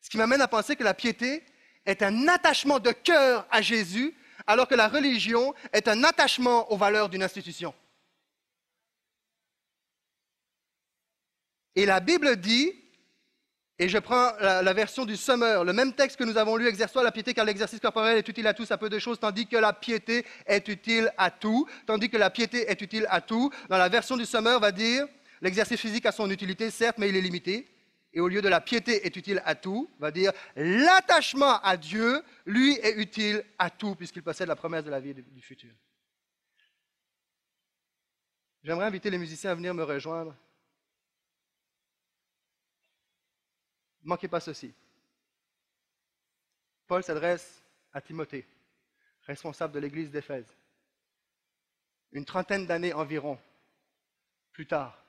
Speaker 1: Ce qui m'amène à penser que la piété est un attachement de cœur à Jésus alors que la religion est un attachement aux valeurs d'une institution. Et la Bible dit, et je prends la, version du Sommeur, le même texte que nous avons lu, exerce-toi la piété car l'exercice corporel est utile à tous, à peu de choses, tandis que la piété est utile à tout, tandis que la piété est utile à tout. Dans la version du Sommeur, va dire, l'exercice physique a son utilité, certes, mais il est limité et au lieu de la piété est utile à tout, va dire l'attachement à Dieu, lui, est utile à tout, puisqu'il possède la promesse de la vie du futur. J'aimerais inviter les musiciens à venir me rejoindre. Ne manquez pas ceci. Paul s'adresse à Timothée, responsable de l'église d'Éphèse. Une trentaine d'années environ plus tard,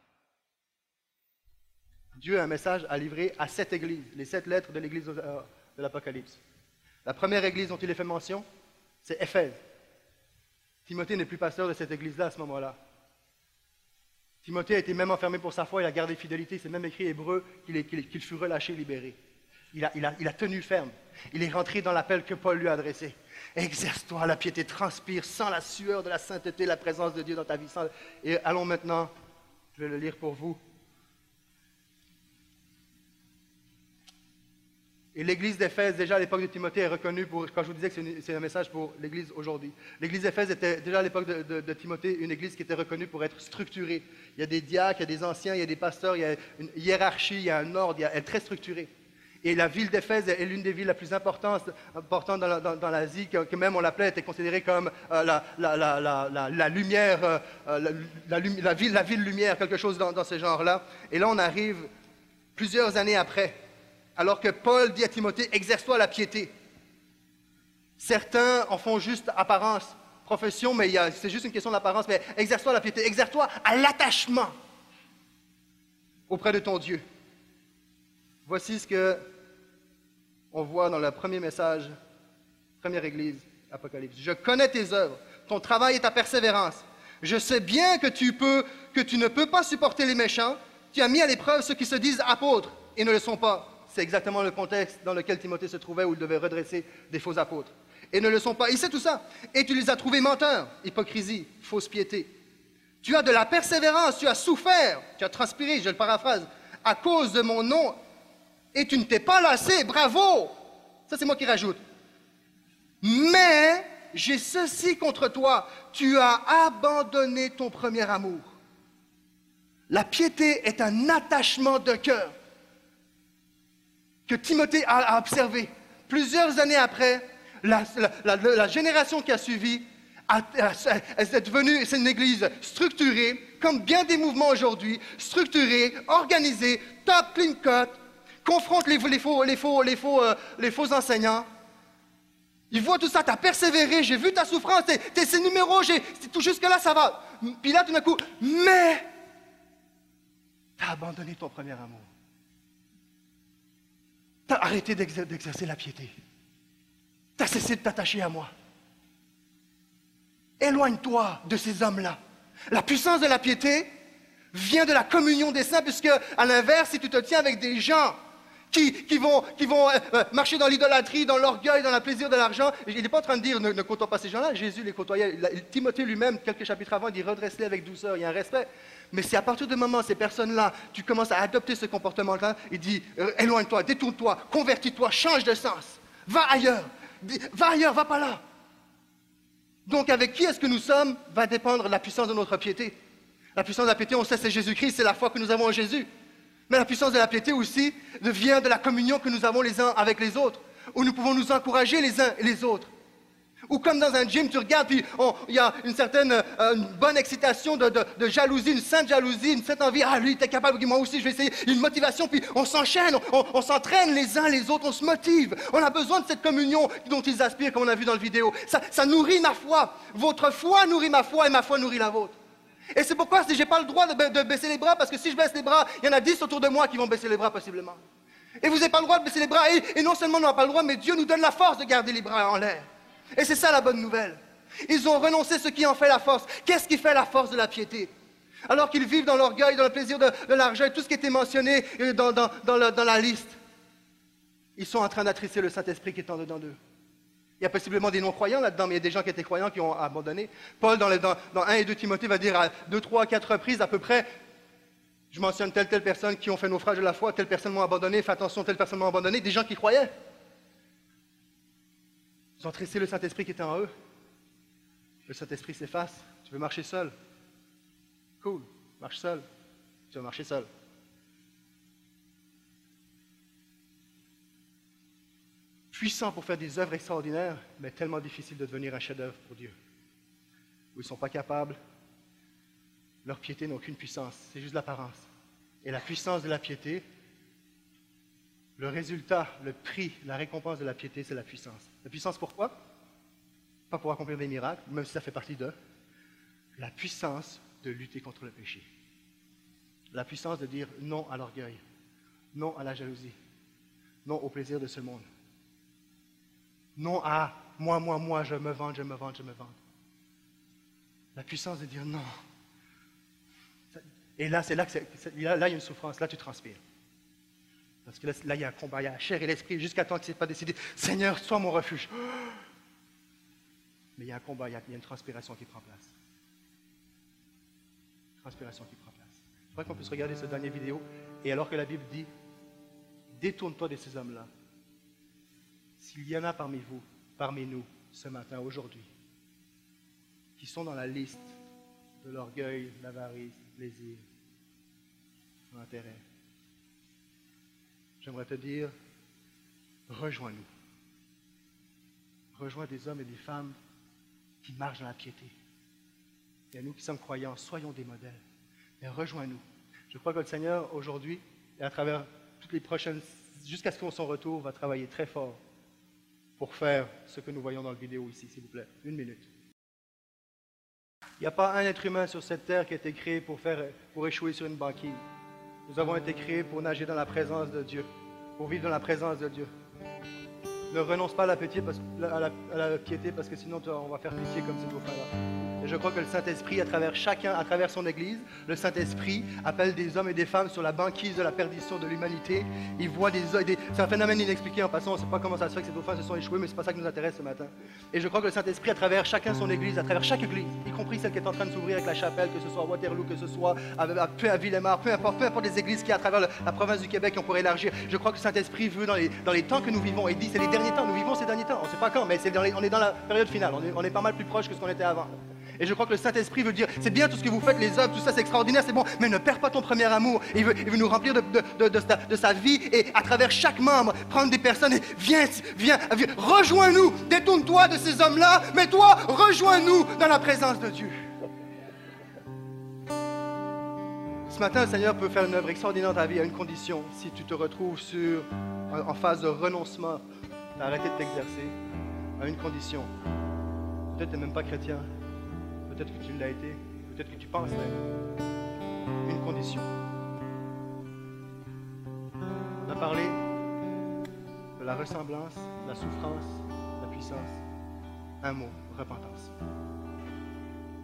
Speaker 1: Dieu a un message à livrer à sept églises, les sept lettres de l'église euh, de l'Apocalypse. La première église dont il est fait mention, c'est Éphèse. Timothée n'est plus pasteur de cette église-là à ce moment-là. Timothée a été même enfermé pour sa foi, il a gardé fidélité, c'est même écrit hébreu qu'il fut relâché, libéré. Il a, tenu ferme. Il est rentré dans l'appel que Paul lui a adressé. Exerce-toi, la piété transpire sans la sueur de la sainteté, la présence de Dieu dans ta vie. Et allons maintenant, je vais le lire pour vous. Et l'église d'Éphèse, déjà à l'époque de Timothée, est reconnue pour, quand je vous disais que c'est un message pour l'église aujourd'hui. L'église d'Éphèse était déjà à l'époque de, Timothée une église qui était reconnue pour être structurée. Il y a des diacres, il y a des anciens, il y a des pasteurs, il y a une hiérarchie, il y a un ordre, elle est très structurée. Et la ville d'Éphèse est l'une des villes les plus importantes, dans, l'Asie, que, même on l'appelait, était considérée comme euh, la, lumière, euh, la, ville, la ville lumière, quelque chose dans ce genre-là. Et là, on arrive plusieurs années après alors que Paul dit à Timothée, exerce-toi la piété. Certains en font juste apparence, profession, mais c'est juste une question d'apparence, mais exerce-toi la piété, exerce-toi à l'attachement auprès de ton Dieu. Voici ce que on voit dans le premier message, première église, Apocalypse. Je connais tes œuvres, ton travail et ta persévérance. Je sais bien que tu peux, que tu ne peux pas supporter les méchants. Tu as mis à l'épreuve ceux qui se disent apôtres et ne le sont pas c'est exactement le contexte dans lequel Timothée se trouvait où il devait redresser des faux apôtres. Et ne le sont pas. Il sait tout ça. Et tu les as trouvés menteurs, hypocrisie, fausse piété. Tu as de la persévérance, tu as souffert, tu as transpiré, je le paraphrase, à cause de mon nom, et tu ne t'es pas lassé, bravo. Ça, c'est moi qui rajoute. Mais j'ai ceci contre toi, tu as abandonné ton premier amour. La piété est un attachement de cœur que Timothée a, observé. Plusieurs années après, la, génération qui a suivi est devenue une église structurée, comme bien des mouvements aujourd'hui, structurée, organisée, top, clean cut, confronte les, faux, euh, les faux enseignants. Ils voient tout ça, tu as persévéré, j'ai vu ta souffrance, t'es ces numéros, tout jusque-là, ça va. Puis là, tout d'un coup, mais tu as abandonné ton premier amour arrêté d'exercer la piété. Tu as cessé de t'attacher à moi. Éloigne-toi de ces hommes-là. La puissance de la piété vient de la communion des saints, puisque, à l'inverse, si tu te tiens avec des gens qui, vont, euh, euh, marcher dans l'idolâtrie, dans l'orgueil, dans le plaisir de l'argent, il n'est pas en train de dire ne, ne côtoie pas ces gens-là. Jésus les côtoyait. Timothée lui-même, quelques chapitres avant, il dit redresse-les avec douceur. Il y a un respect. Mais si à partir du moment où ces personnes-là, tu commences à adopter ce comportement-là, il dit euh, éloigne-toi, détourne-toi, convertis-toi, change de sens, va ailleurs, va ailleurs, va pas là. Donc avec qui est-ce que nous sommes va dépendre la puissance de notre piété. La puissance de la piété, on sait, c'est Jésus-Christ, c'est la foi que nous avons en Jésus. Mais la puissance de la piété aussi vient de la communion que nous avons les uns avec les autres, où nous pouvons nous encourager les uns et les autres. Ou comme dans un gym, tu regardes, puis il y a une certaine euh, bonne excitation de, jalousie, une sainte jalousie, une sainte envie. Ah, lui, tu es capable, moi aussi, je vais essayer. Une motivation, puis on s'enchaîne, on, s'entraîne les uns les autres, on se motive. On a besoin de cette communion dont ils aspirent, comme on a vu dans la vidéo. Ça, nourrit ma foi. Votre foi nourrit ma foi et ma foi nourrit la vôtre. Et c'est pourquoi je n'ai pas le droit de, baisser les bras, parce que si je baisse les bras, il y en a dix autour de moi qui vont baisser les bras possiblement. Et vous n'avez pas le droit de baisser les bras. Et, et non seulement on n'a pas le droit, mais Dieu nous donne la force de garder les bras en l'air. Et c'est ça la bonne nouvelle. Ils ont renoncé ce qui en fait la force. Qu'est-ce qui fait la force de la piété? Alors qu'ils vivent dans l'orgueil, dans le plaisir de, l'argent et tout ce qui était mentionné dans, la, liste, ils sont en train d'attrisser le Saint-Esprit qui est en dedans d'eux. Il y a possiblement des non-croyants là-dedans, mais il y a des gens qui étaient croyants qui ont abandonné. Paul, dans, dans 1 et 2 Timothée, va dire à 2, 3, 4 reprises à peu près je mentionne telle, telle personne qui ont fait naufrage de la foi, telle personne m'a abandonné, fais attention, telle personne m'a abandonné, des gens qui croyaient. Ils ont tressé le Saint-Esprit qui était en eux. Le Saint-Esprit s'efface. Tu veux marcher seul Cool, marche seul. Tu vas marcher seul. Puissant pour faire des œuvres extraordinaires, mais tellement difficile de devenir un chef-d'œuvre pour Dieu. Où ils ne sont pas capables, leur piété n'a aucune puissance, c'est juste l'apparence. Et la puissance de la piété, le résultat, le prix, la récompense de la piété, c'est la puissance. La puissance pourquoi? Pas pour accomplir des miracles, même si ça fait partie d'eux. La puissance de lutter contre le péché. La puissance de dire non à l'orgueil. Non à la jalousie. Non au plaisir de ce monde. Non à moi, moi, moi, je me vante, je me vante, je me vante. La puissance de dire non. Et là, c'est là que là, là, y a une souffrance, là tu transpires. Parce que là, il y a un combat, il y a la chair et l'esprit, jusqu'à temps que ce n'est pas décidé. Seigneur, sois mon refuge. Mais il y a un combat, il y a, une transpiration qui prend place. Transpiration qui prend place. Je crois qu'on puisse regarder cette dernière vidéo. Et alors que la Bible dit, détourne-toi de ces hommes-là. S'il y en a parmi vous, parmi nous, ce matin, aujourd'hui, qui sont dans la liste de l'orgueil, l'avarice, du plaisir, l'intérêt, j'aimerais te dire, rejoins-nous. Rejoins des hommes et des femmes qui marchent dans la piété. Et nous qui sommes croyants, soyons des modèles. Mais rejoins-nous. Je crois que le Seigneur, aujourd'hui, et à travers toutes les prochaines, jusqu'à ce qu'on son retour, va travailler très fort pour faire ce que nous voyons dans la vidéo ici, s'il vous plaît. Une minute. Il n'y a pas un être humain sur cette terre qui a été créé pour, faire, pour échouer sur une banquise. Nous avons été créés pour nager dans la présence de Dieu, pour vivre dans la présence de Dieu. Ne renonce pas à la, piété parce, piété parce que sinon on va faire pitié comme ces frères-là. Et je crois que le Saint-Esprit, à travers chacun, à travers son Église, le Saint-Esprit appelle des hommes et des femmes sur la banquise de la perdition de l'humanité. Il voit des, c'est un phénomène inexpliqué en passant. On ne sait pas comment ça se fait que ces dauphins se sont échoués, mais ce n'est pas ça qui nous intéresse ce matin. Et je crois que le Saint-Esprit, à travers chacun son Église, à travers chaque Église, y compris celle qui est en train de s'ouvrir avec la chapelle, que ce soit à Waterloo, que ce soit à, peu à Villemar, peu importe, peu importe les églises qui à travers la province du Québec qu'on pourrait élargir. Je crois que le Saint-Esprit veut dans les, temps que nous vivons. Et dit c'est les derniers temps. Nous vivons ces derniers temps. On ne sait pas quand, mais c'est on est dans la période finale. On on est pas mal plus proche que ce qu'on était avant. Et je crois que le Saint-Esprit veut dire, c'est bien tout ce que vous faites, les œuvres, tout ça, c'est extraordinaire, c'est bon, mais ne perds pas ton premier amour. Il veut, nous remplir de, de, sa, vie et à travers chaque membre, prendre des personnes et viens, viens, viens rejoins-nous, détourne-toi de ces hommes-là, mais toi, rejoins-nous dans la présence de Dieu. Ce matin, le Seigneur peut faire une œuvre extraordinaire dans ta vie à une condition. Si tu te retrouves sur, en phase de renoncement, d'arrêter de t'exercer, à une condition. Peut-être que tu n'es même pas chrétien, Peut-être que tu l'as été, peut-être que tu penses l'être. Une condition. On a parlé de la ressemblance, de la souffrance, de la puissance. Un mot, repentance.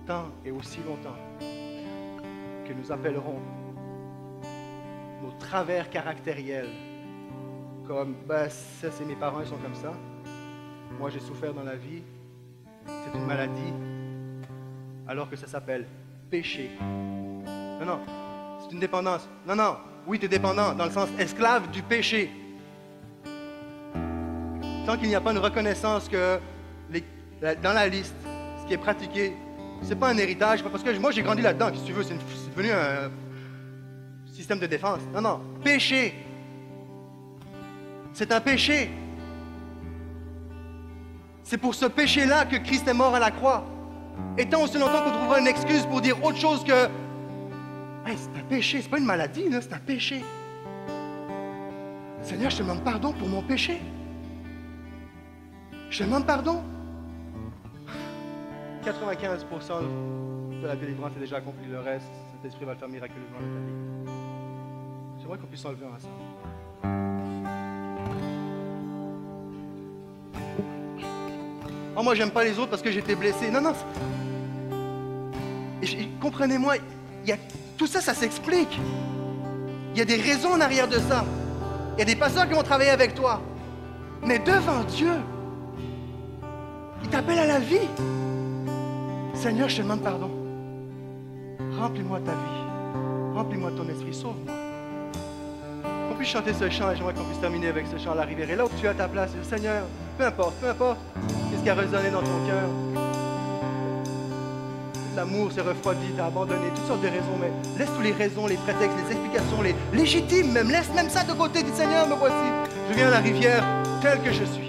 Speaker 1: Tant et aussi longtemps que nous appellerons nos travers caractériels comme ben, ça c'est mes parents, ils sont comme ça. Moi j'ai souffert dans la vie. C'est une maladie alors que ça s'appelle péché. Non, non, c'est une dépendance. Non, non, oui, tu es dépendant dans le sens esclave du péché. Tant qu'il n'y a pas une reconnaissance que dans la liste, ce qui est pratiqué, c'est pas un héritage, parce que moi j'ai grandi là-dedans, si tu veux, c'est devenu un système de défense. Non, non, péché. C'est un péché. C'est pour ce péché-là que Christ est mort à la croix. Et tant aussi longtemps qu'on trouvera une excuse pour dire autre chose que c'est un péché, c'est pas une maladie, c'est un péché. Seigneur, je te demande pardon pour mon péché. Je te demande pardon. 95% de la délivrance est déjà accomplie. Le reste, cet esprit va le faire miraculeusement dans ta vie. J'aimerais qu'on puisse enlever ensemble. Oh, moi, j'aime pas les autres parce que j'étais blessé. Non, non. Comprenez-moi, tout ça, ça s'explique. Il y a des raisons en arrière de ça. Il y a des pasteurs qui vont travailler avec toi. Mais devant Dieu, il t'appelle à la vie. Seigneur, je te demande pardon. Remplis-moi ta vie. Remplis-moi ton esprit. Sauve-moi. Qu'on puisse chanter ce chant et j'aimerais qu'on puisse terminer avec ce chant à la rivière. Et là où tu es à ta place, Seigneur, peu importe, peu importe, qui a résonné dans ton cœur. L'amour s'est refroidi, t'as abandonné, toutes sortes de raisons, mais laisse tous les raisons, les prétextes, les explications, les légitimes même, laisse même ça de côté, dis Seigneur, me voici. Je viens à la rivière tel que je suis.